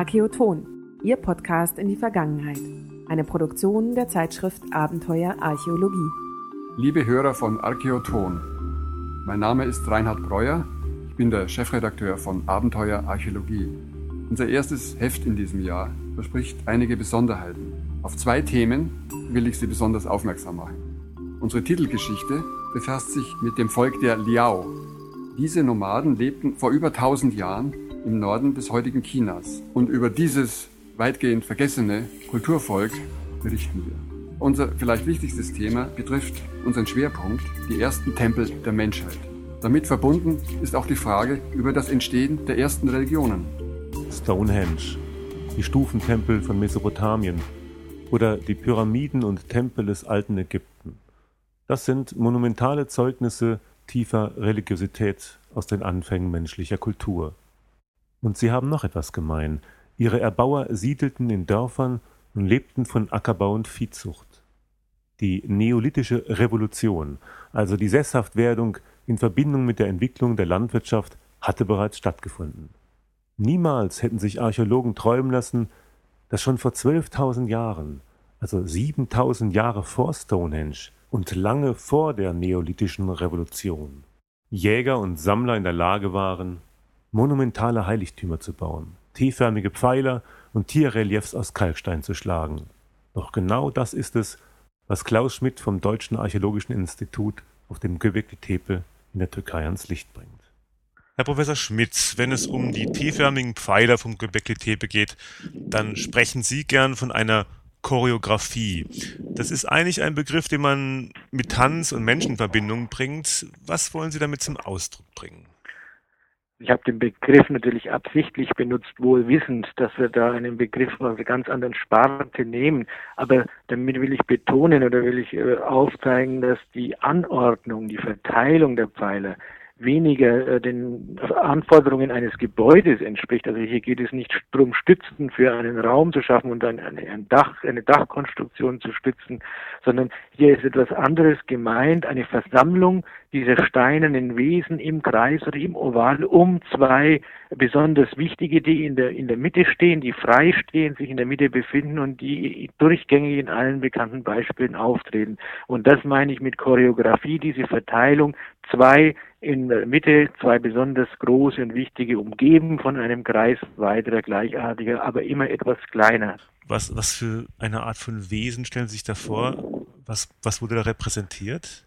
Archäoton, Ihr Podcast in die Vergangenheit. Eine Produktion der Zeitschrift Abenteuer Archäologie. Liebe Hörer von Archäoton, mein Name ist Reinhard Breuer. Ich bin der Chefredakteur von Abenteuer Archäologie. Unser erstes Heft in diesem Jahr verspricht einige Besonderheiten. Auf zwei Themen will ich Sie besonders aufmerksam machen. Unsere Titelgeschichte befasst sich mit dem Volk der Liao. Diese Nomaden lebten vor über 1000 Jahren im Norden des heutigen Chinas. Und über dieses weitgehend vergessene Kulturvolk berichten wir. Unser vielleicht wichtigstes Thema betrifft unseren Schwerpunkt, die ersten Tempel der Menschheit. Damit verbunden ist auch die Frage über das Entstehen der ersten Religionen. Stonehenge, die Stufentempel von Mesopotamien oder die Pyramiden und Tempel des alten Ägypten. Das sind monumentale Zeugnisse tiefer Religiosität aus den Anfängen menschlicher Kultur. Und sie haben noch etwas gemein. Ihre Erbauer siedelten in Dörfern und lebten von Ackerbau und Viehzucht. Die neolithische Revolution, also die Sesshaftwerdung in Verbindung mit der Entwicklung der Landwirtschaft, hatte bereits stattgefunden. Niemals hätten sich Archäologen träumen lassen, dass schon vor 12.000 Jahren, also 7.000 Jahre vor Stonehenge und lange vor der neolithischen Revolution, Jäger und Sammler in der Lage waren, monumentale Heiligtümer zu bauen, T-förmige Pfeiler und Tierreliefs aus Kalkstein zu schlagen. Doch genau das ist es, was Klaus Schmidt vom Deutschen Archäologischen Institut auf dem Göbekli Tepe in der Türkei ans Licht bringt. Herr Professor Schmidt, wenn es um die T-förmigen Pfeiler vom Göbekli Tepe geht, dann sprechen Sie gern von einer Choreografie. Das ist eigentlich ein Begriff, den man mit Tanz und Menschenverbindung bringt. Was wollen Sie damit zum Ausdruck bringen? Ich habe den Begriff natürlich absichtlich benutzt, wohl wissend, dass wir da einen Begriff aus einer ganz anderen Sparte nehmen. Aber damit will ich betonen oder will ich äh, aufzeigen, dass die Anordnung, die Verteilung der Pfeiler weniger äh, den Anforderungen eines Gebäudes entspricht. Also hier geht es nicht darum, Stützen für einen Raum zu schaffen und ein, ein Dach, eine Dachkonstruktion zu stützen, sondern hier ist etwas anderes gemeint, eine Versammlung dieser steinernen Wesen im Kreis oder im Oval um zwei besonders wichtige, die in der, in der Mitte stehen, die frei stehen, sich in der Mitte befinden und die durchgängig in allen bekannten Beispielen auftreten. Und das meine ich mit Choreografie, diese Verteilung, zwei in der Mitte, zwei besonders große und wichtige, umgeben von einem Kreis weiterer gleichartiger, aber immer etwas kleiner. Was, was für eine Art von Wesen stellen Sie sich da vor? Was, was wurde da repräsentiert?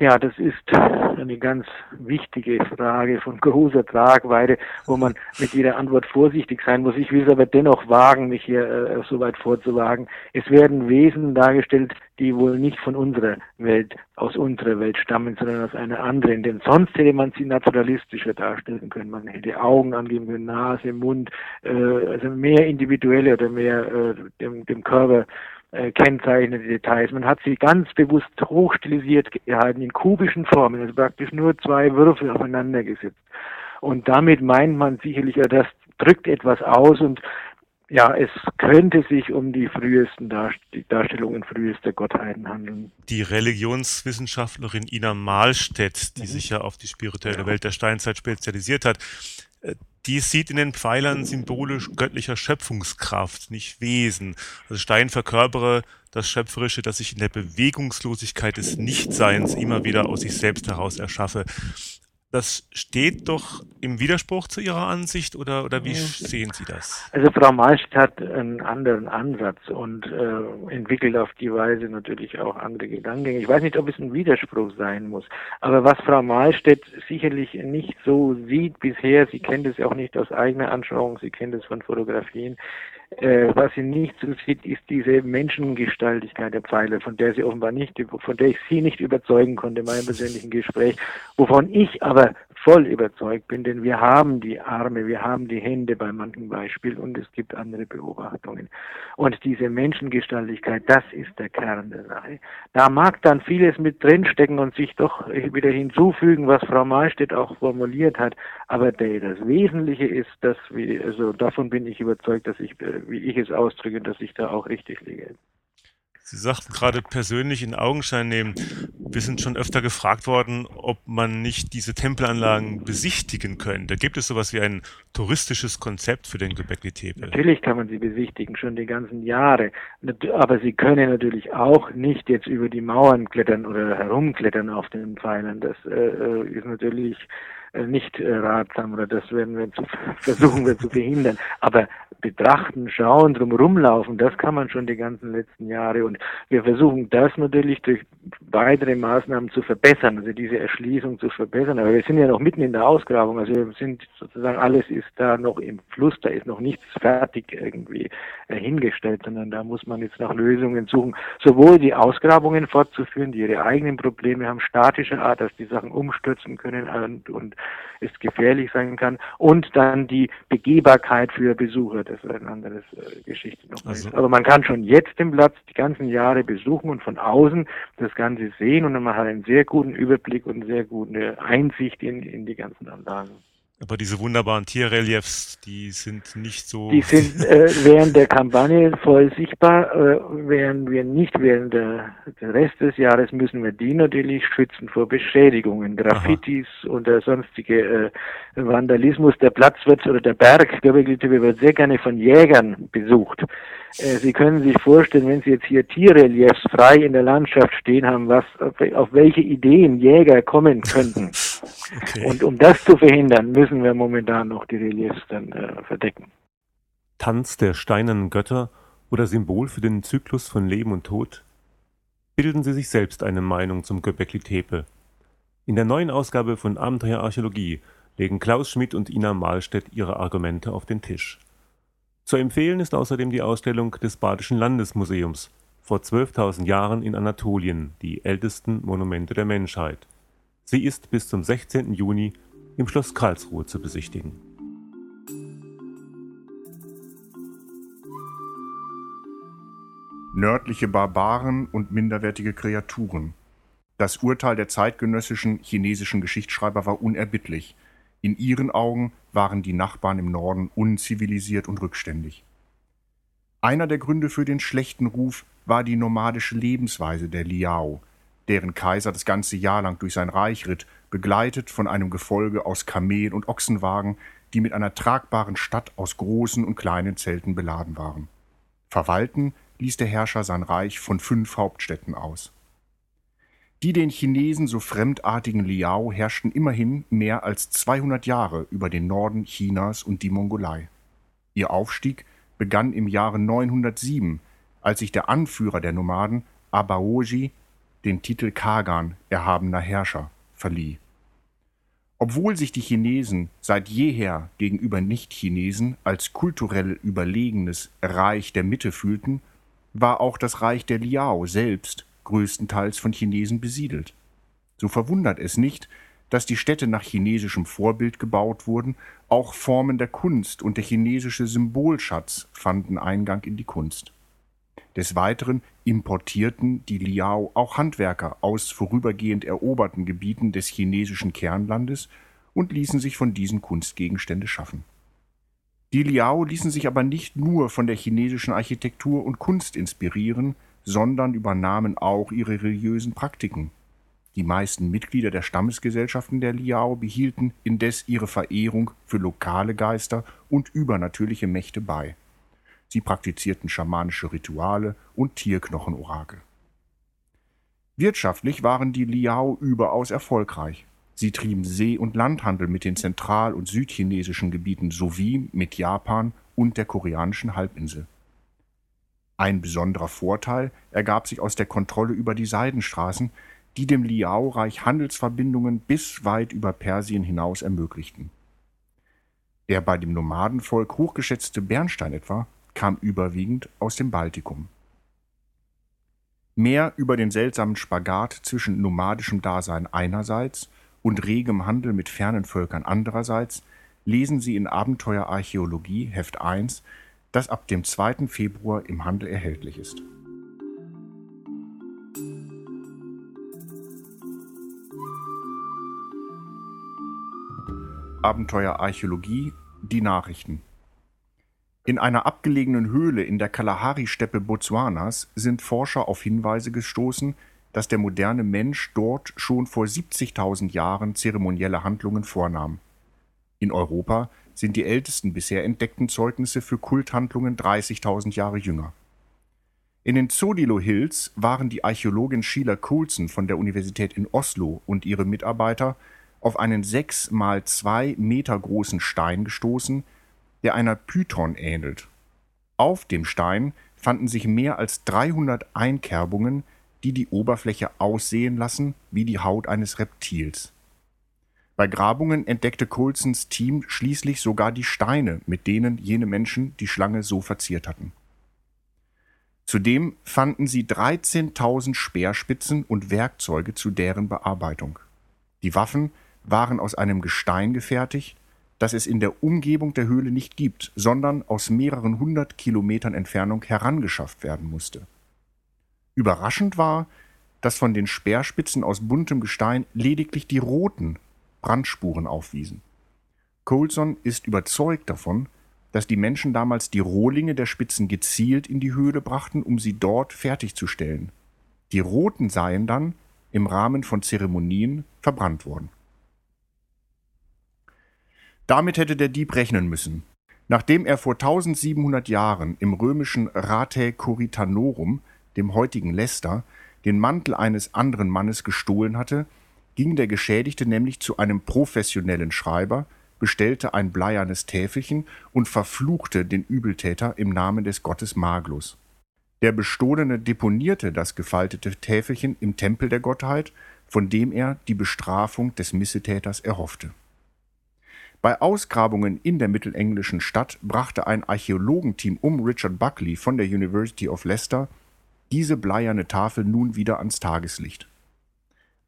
Ja, das ist eine ganz wichtige Frage von großer Tragweite, wo man mit jeder Antwort vorsichtig sein muss. Ich will es aber dennoch wagen, mich hier äh, so weit vorzuwagen. Es werden Wesen dargestellt, die wohl nicht von unserer Welt, aus unserer Welt stammen, sondern aus einer anderen. Denn sonst hätte man sie naturalistischer darstellen können. Man hätte Augen angeben können, Nase, Mund, äh, also mehr individuelle oder mehr äh, dem, dem Körper äh, kennzeichnende Details. Man hat sie ganz bewusst hochstilisiert gehalten, in kubischen Formen, also praktisch nur zwei Würfel aufeinander gesetzt. Und damit meint man sicherlich, ja, das drückt etwas aus und ja, es könnte sich um die frühesten Darstellungen frühester Gottheiten handeln. Die Religionswissenschaftlerin Ina Mahlstedt, die mhm. sich ja auf die spirituelle ja. Welt der Steinzeit spezialisiert hat, die sieht in den Pfeilern symbolisch göttlicher Schöpfungskraft, nicht Wesen. Also Stein verkörpere das Schöpferische, das ich in der Bewegungslosigkeit des Nichtseins immer wieder aus sich selbst heraus erschaffe. Das steht doch im Widerspruch zu Ihrer Ansicht oder, oder wie sehen Sie das? Also Frau Malst hat einen anderen Ansatz und äh, entwickelt auf die Weise natürlich auch andere Gedankengänge. Ich weiß nicht, ob es ein Widerspruch sein muss, aber was Frau Malstedt sicherlich nicht so sieht bisher, sie kennt es ja auch nicht aus eigener Anschauung, sie kennt es von Fotografien, äh, was sie nicht so sieht, ist diese Menschengestaltigkeit der Pfeile, von der sie offenbar nicht, von der ich sie nicht überzeugen konnte in meinem persönlichen Gespräch, wovon ich aber voll überzeugt bin, denn wir haben die Arme, wir haben die Hände bei manchen Beispielen und es gibt andere Beobachtungen. Und diese Menschengestaltigkeit, das ist der Kern der Sache. Da mag dann vieles mit drinstecken und sich doch wieder hinzufügen, was Frau Mahlstedt auch formuliert hat, aber das Wesentliche ist, dass wir, also davon bin ich überzeugt, dass ich, wie ich es ausdrücke, dass ich da auch richtig liege. Sie sagten gerade persönlich in Augenschein nehmen. Wir sind schon öfter gefragt worden, ob man nicht diese Tempelanlagen besichtigen könnte. Gibt es sowas wie ein touristisches Konzept für den Göbekli Tepe? Natürlich kann man sie besichtigen, schon die ganzen Jahre. Aber Sie können natürlich auch nicht jetzt über die Mauern klettern oder herumklettern auf den Pfeilern. Das äh, äh ist natürlich äh, nicht äh, ratsam oder das werden wir zu, versuchen wir zu verhindern. Aber betrachten, schauen, drum rumlaufen, das kann man schon die ganzen letzten Jahre. Und wir versuchen das natürlich durch weitere Maßnahmen zu verbessern, also diese Erschließung zu verbessern. Aber wir sind ja noch mitten in der Ausgrabung, also wir sind sozusagen alles ist da noch im Fluss, da ist noch nichts fertig irgendwie äh, hingestellt, sondern da muss man jetzt nach Lösungen suchen, sowohl die Ausgrabungen fortzuführen, die ihre eigenen Probleme haben, statische Art, dass die Sachen umstürzen können und, und es gefährlich sein kann, und dann die Begehbarkeit für Besucher das ist eine andere äh, Geschichte noch. Also. Aber man kann schon jetzt den Platz die ganzen Jahre besuchen und von außen das Ganze sehen und man hat einen sehr guten Überblick und sehr gute Einsicht in, in die ganzen Anlagen. Aber diese wunderbaren Tierreliefs, die sind nicht so. Die sind äh, während der Kampagne voll sichtbar. Äh, während wir nicht während der, der Rest des Jahres müssen wir die natürlich schützen vor Beschädigungen, Graffitis Aha. und der sonstige äh, Vandalismus. Der Platz wird oder der Berg, wird sehr gerne von Jägern besucht. Äh, Sie können sich vorstellen, wenn Sie jetzt hier Tierreliefs frei in der Landschaft stehen haben, was auf welche Ideen Jäger kommen könnten. Okay. Und um das zu verhindern, müssen wir momentan noch die Reliefs dann äh, verdecken. Tanz der steinernen Götter oder Symbol für den Zyklus von Leben und Tod? Bilden Sie sich selbst eine Meinung zum Göbekli Tepe. In der neuen Ausgabe von Abenteuer Archäologie legen Klaus Schmidt und Ina Mahlstedt ihre Argumente auf den Tisch. Zu empfehlen ist außerdem die Ausstellung des Badischen Landesmuseums vor 12.000 Jahren in Anatolien, die ältesten Monumente der Menschheit. Sie ist bis zum 16. Juni im Schloss Karlsruhe zu besichtigen. Nördliche Barbaren und minderwertige Kreaturen. Das Urteil der zeitgenössischen chinesischen Geschichtsschreiber war unerbittlich. In ihren Augen waren die Nachbarn im Norden unzivilisiert und rückständig. Einer der Gründe für den schlechten Ruf war die nomadische Lebensweise der Liao, deren Kaiser das ganze Jahr lang durch sein Reich ritt, begleitet von einem Gefolge aus Kamel- und Ochsenwagen, die mit einer tragbaren Stadt aus großen und kleinen Zelten beladen waren. Verwalten ließ der Herrscher sein Reich von fünf Hauptstädten aus. Die den Chinesen so fremdartigen Liao herrschten immerhin mehr als 200 Jahre über den Norden Chinas und die Mongolei. Ihr Aufstieg begann im Jahre 907, als sich der Anführer der Nomaden, Abaoji, den Titel Kagan, erhabener Herrscher, verlieh. Obwohl sich die Chinesen seit jeher gegenüber Nicht-Chinesen als kulturell überlegenes Reich der Mitte fühlten, war auch das Reich der Liao selbst größtenteils von Chinesen besiedelt. So verwundert es nicht, dass die Städte nach chinesischem Vorbild gebaut wurden, auch Formen der Kunst und der chinesische Symbolschatz fanden Eingang in die Kunst. Des Weiteren importierten die Liao auch Handwerker aus vorübergehend eroberten Gebieten des chinesischen Kernlandes und ließen sich von diesen Kunstgegenstände schaffen. Die Liao ließen sich aber nicht nur von der chinesischen Architektur und Kunst inspirieren, sondern übernahmen auch ihre religiösen Praktiken. Die meisten Mitglieder der Stammesgesellschaften der Liao behielten indes ihre Verehrung für lokale Geister und übernatürliche Mächte bei. Sie praktizierten schamanische Rituale und Tierknochenorakel. Wirtschaftlich waren die Liao überaus erfolgreich. Sie trieben See- und Landhandel mit den zentral- und südchinesischen Gebieten sowie mit Japan und der koreanischen Halbinsel. Ein besonderer Vorteil ergab sich aus der Kontrolle über die Seidenstraßen, die dem Liao-Reich Handelsverbindungen bis weit über Persien hinaus ermöglichten. Der bei dem Nomadenvolk hochgeschätzte Bernstein etwa kam überwiegend aus dem Baltikum. Mehr über den seltsamen Spagat zwischen nomadischem Dasein einerseits und regem Handel mit fernen Völkern andererseits lesen Sie in Abenteuer Archäologie Heft 1, das ab dem 2. Februar im Handel erhältlich ist. Abenteuer Archäologie, die Nachrichten In einer abgelegenen Höhle in der Kalahari-Steppe Botswanas sind Forscher auf Hinweise gestoßen, dass der moderne Mensch dort schon vor 70.000 Jahren zeremonielle Handlungen vornahm. In Europa sind die ältesten bisher entdeckten Zeugnisse für Kulthandlungen 30.000 Jahre jünger. In den Zodilo Hills waren die Archäologin Sheila Coulson von der Universität in Oslo und ihre Mitarbeiter auf einen sechs mal zwei Meter großen Stein gestoßen, der einer Python ähnelt. Auf dem Stein fanden sich mehr als 300 Einkerbungen, die die Oberfläche aussehen lassen wie die Haut eines Reptils. Bei Grabungen entdeckte Coulsons Team schließlich sogar die Steine, mit denen jene Menschen die Schlange so verziert hatten. Zudem fanden sie 13.000 Speerspitzen und Werkzeuge zu deren Bearbeitung. Die Waffen waren aus einem Gestein gefertigt, das es in der Umgebung der Höhle nicht gibt, sondern aus mehreren hundert Kilometern Entfernung herangeschafft werden musste. Überraschend war, dass von den Speerspitzen aus buntem Gestein lediglich die roten Brandspuren aufwiesen. Coulson ist überzeugt davon, dass die Menschen damals die Rohlinge der Spitzen gezielt in die Höhle brachten, um sie dort fertigzustellen. Die roten seien dann im Rahmen von Zeremonien verbrannt worden. Damit hätte der Dieb rechnen müssen. Nachdem er vor 1700 Jahren im römischen Ratae Coritanorum, dem heutigen Leicester, den Mantel eines anderen Mannes gestohlen hatte, ging der Geschädigte nämlich zu einem professionellen Schreiber, bestellte ein bleiernes Täfelchen und verfluchte den Übeltäter im Namen des Gottes Maglus. Der Bestohlene deponierte das gefaltete Täfelchen im Tempel der Gottheit, von dem er die Bestrafung des Missetäters erhoffte. Bei Ausgrabungen in der mittelenglischen Stadt brachte ein Archäologenteam um Richard Buckley von der University of Leicester diese bleierne Tafel nun wieder ans Tageslicht.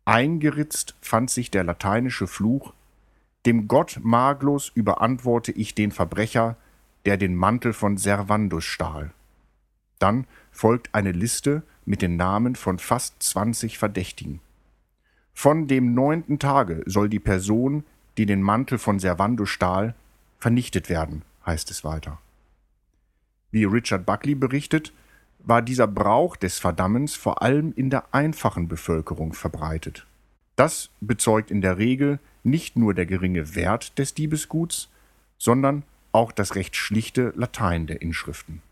Eingeritzt fand sich der lateinische Fluch dem Gott Maglos überantworte ich den Verbrecher, der den Mantel von Servandus stahl. Dann folgt eine Liste mit den Namen von fast 20 Verdächtigen. Von dem neunten Tage soll die Person, die den Mantel von Servandus stahl, vernichtet werden, heißt es weiter. Wie Richard Buckley berichtet, war dieser Brauch des Verdammens vor allem in der einfachen Bevölkerung verbreitet. Das bezeugt in der Regel nicht nur der geringe Wert des Diebesguts, sondern auch das recht schlichte Latein der Inschriften.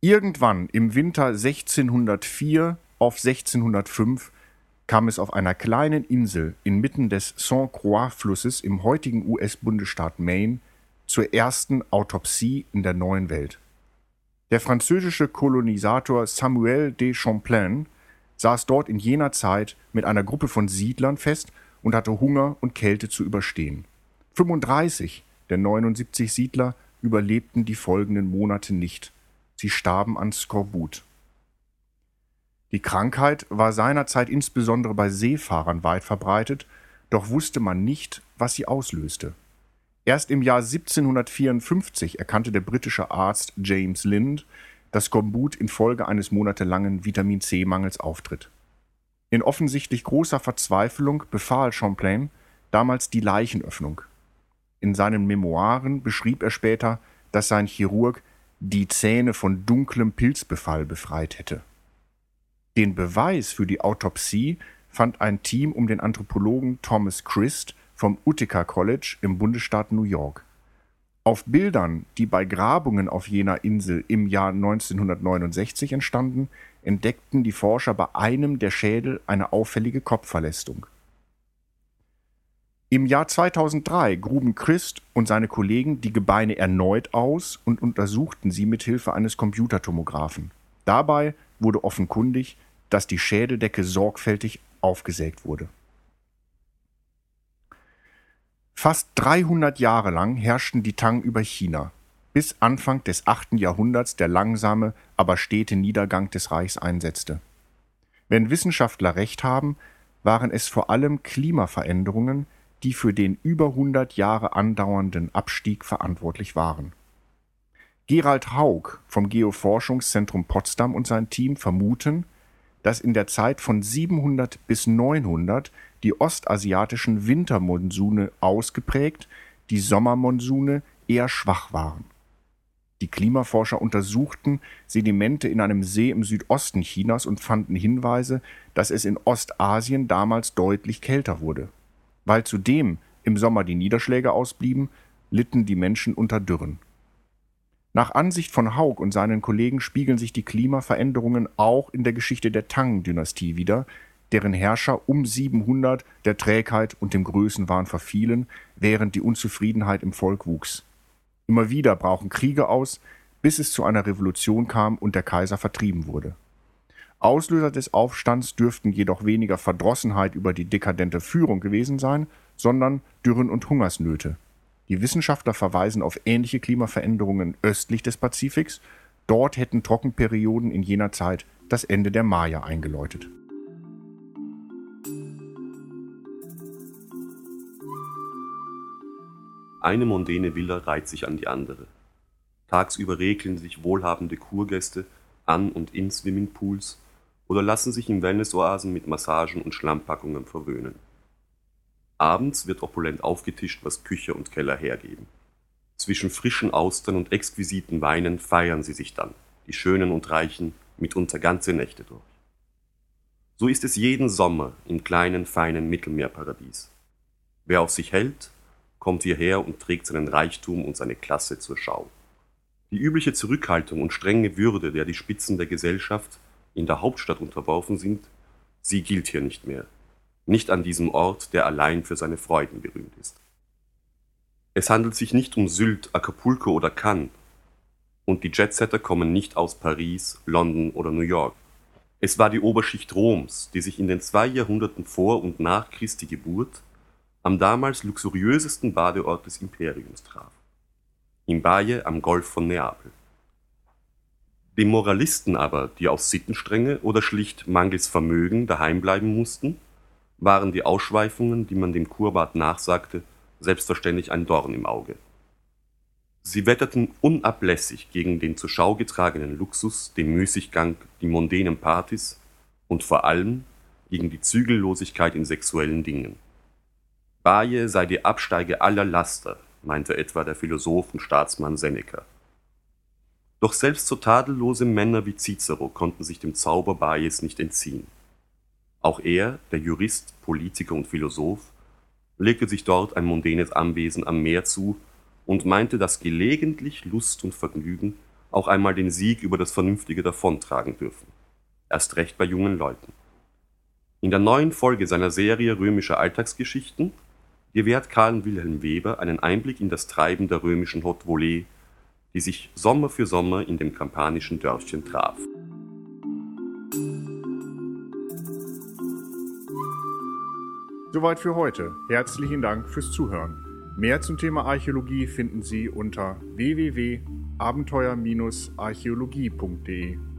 Irgendwann im Winter 1604 auf 1605 kam es auf einer kleinen Insel inmitten des St. Croix-Flusses im heutigen US-Bundesstaat Maine zur ersten Autopsie in der neuen Welt. Der französische Kolonisator Samuel de Champlain saß dort in jener Zeit mit einer Gruppe von Siedlern fest und hatte Hunger und Kälte zu überstehen. 35 der 79 Siedler überlebten die folgenden Monate nicht. Sie starben an Skorbut. Die Krankheit war seinerzeit insbesondere bei Seefahrern weit verbreitet, doch wusste man nicht, was sie auslöste. Erst im Jahr 1754 erkannte der britische Arzt James Lind, dass Skorbut infolge eines monatelangen Vitamin C-Mangels auftritt. In offensichtlich großer Verzweiflung befahl Champlain damals die Leichenöffnung. In seinen Memoiren beschrieb er später, dass sein Chirurg die Zähne von dunklem Pilzbefall befreit hätte. Den Beweis für die Autopsie fand ein Team um den Anthropologen Thomas Christ vom Utica College im Bundesstaat New York. Auf Bildern, die bei Grabungen auf jener Insel im Jahr 1969 entstanden, entdeckten die Forscher bei einem der Schädel eine auffällige Kopfverlästung. Im Jahr 2003 gruben Christ und seine Kollegen die Gebeine erneut aus und untersuchten sie mit Hilfe eines Computertomographen. Dabei wurde offenkundig, dass die Schädeldecke sorgfältig aufgesägt wurde. Fast 300 Jahre lang herrschten die Tang über China, bis Anfang des 8. Jahrhunderts der langsame, aber stete Niedergang des Reichs einsetzte. Wenn Wissenschaftler recht haben, waren es vor allem Klimaveränderungen, die für den über 100 Jahre andauernden Abstieg verantwortlich waren. Gerald Haug vom Geoforschungszentrum Potsdam und sein Team vermuten, dass in der Zeit von 700 bis 900 die ostasiatischen Wintermonsune ausgeprägt, die Sommermonsune eher schwach waren. Die Klimaforscher untersuchten Sedimente in einem See im Südosten Chinas und fanden Hinweise, dass es in Ostasien damals deutlich kälter wurde. Weil zudem im Sommer die Niederschläge ausblieben, litten die Menschen unter Dürren. Nach Ansicht von Haug und seinen Kollegen spiegeln sich die Klimaveränderungen auch in der Geschichte der Tang-Dynastie wider, deren Herrscher um 700 der Trägheit und dem Größenwahn verfielen, während die Unzufriedenheit im Volk wuchs. Immer wieder brauchen Kriege aus, bis es zu einer Revolution kam und der Kaiser vertrieben wurde. Auslöser des Aufstands dürften jedoch weniger Verdrossenheit über die dekadente Führung gewesen sein, sondern Dürren und Hungersnöte. Die Wissenschaftler verweisen auf ähnliche Klimaveränderungen östlich des Pazifiks. Dort hätten Trockenperioden in jener Zeit das Ende der Maya eingeläutet. Eine mondäne Villa reiht sich an die andere. Tagsüber regeln sich wohlhabende Kurgäste an und in Swimmingpools oder lassen sich in Wellnessoasen mit Massagen und Schlammpackungen verwöhnen. Abends wird opulent aufgetischt, was Küche und Keller hergeben. Zwischen frischen Austern und exquisiten Weinen feiern sie sich dann, die Schönen und Reichen, mitunter ganze Nächte durch. So ist es jeden Sommer im kleinen, feinen Mittelmeerparadies. Wer auf sich hält, kommt hierher und trägt seinen Reichtum und seine Klasse zur Schau. Die übliche Zurückhaltung und strenge Würde, der die Spitzen der Gesellschaft in der Hauptstadt unterworfen sind, sie gilt hier nicht mehr. Nicht an diesem Ort, der allein für seine Freuden berühmt ist. Es handelt sich nicht um Sylt, Acapulco oder Cannes. Und die Jetsetter kommen nicht aus Paris, London oder New York. Es war die Oberschicht Roms, die sich in den zwei Jahrhunderten vor und nach Christi Geburt am damals luxuriösesten Badeort des Imperiums traf, im Baie am Golf von Neapel. Die Moralisten aber, die aus Sittenstrenge oder schlicht mangels Vermögen daheim bleiben mussten, waren die Ausschweifungen, die man dem Kurbad nachsagte, selbstverständlich ein Dorn im Auge. Sie wetterten unablässig gegen den zur Schau getragenen Luxus, den Müßiggang, die mondänen Partys und vor allem gegen die Zügellosigkeit in sexuellen Dingen. Baje sei die Absteige aller Laster, meinte etwa der Philosoph und Staatsmann Seneca. Doch selbst so tadellose Männer wie Cicero konnten sich dem Zauber Bajes nicht entziehen. Auch er, der Jurist, Politiker und Philosoph, legte sich dort ein mondänes Anwesen am Meer zu und meinte, dass gelegentlich Lust und Vergnügen auch einmal den Sieg über das Vernünftige davontragen dürfen. Erst recht bei jungen Leuten. In der neuen Folge seiner Serie Römische Alltagsgeschichten gewährt Karl Wilhelm Weber einen Einblick in das Treiben der römischen Haute Volée, die sich Sommer für Sommer in dem kampanischen Dörfchen traf. Soweit für heute. Herzlichen Dank fürs Zuhören. Mehr zum Thema Archäologie finden Sie unter www.abenteuer-archäologie.de.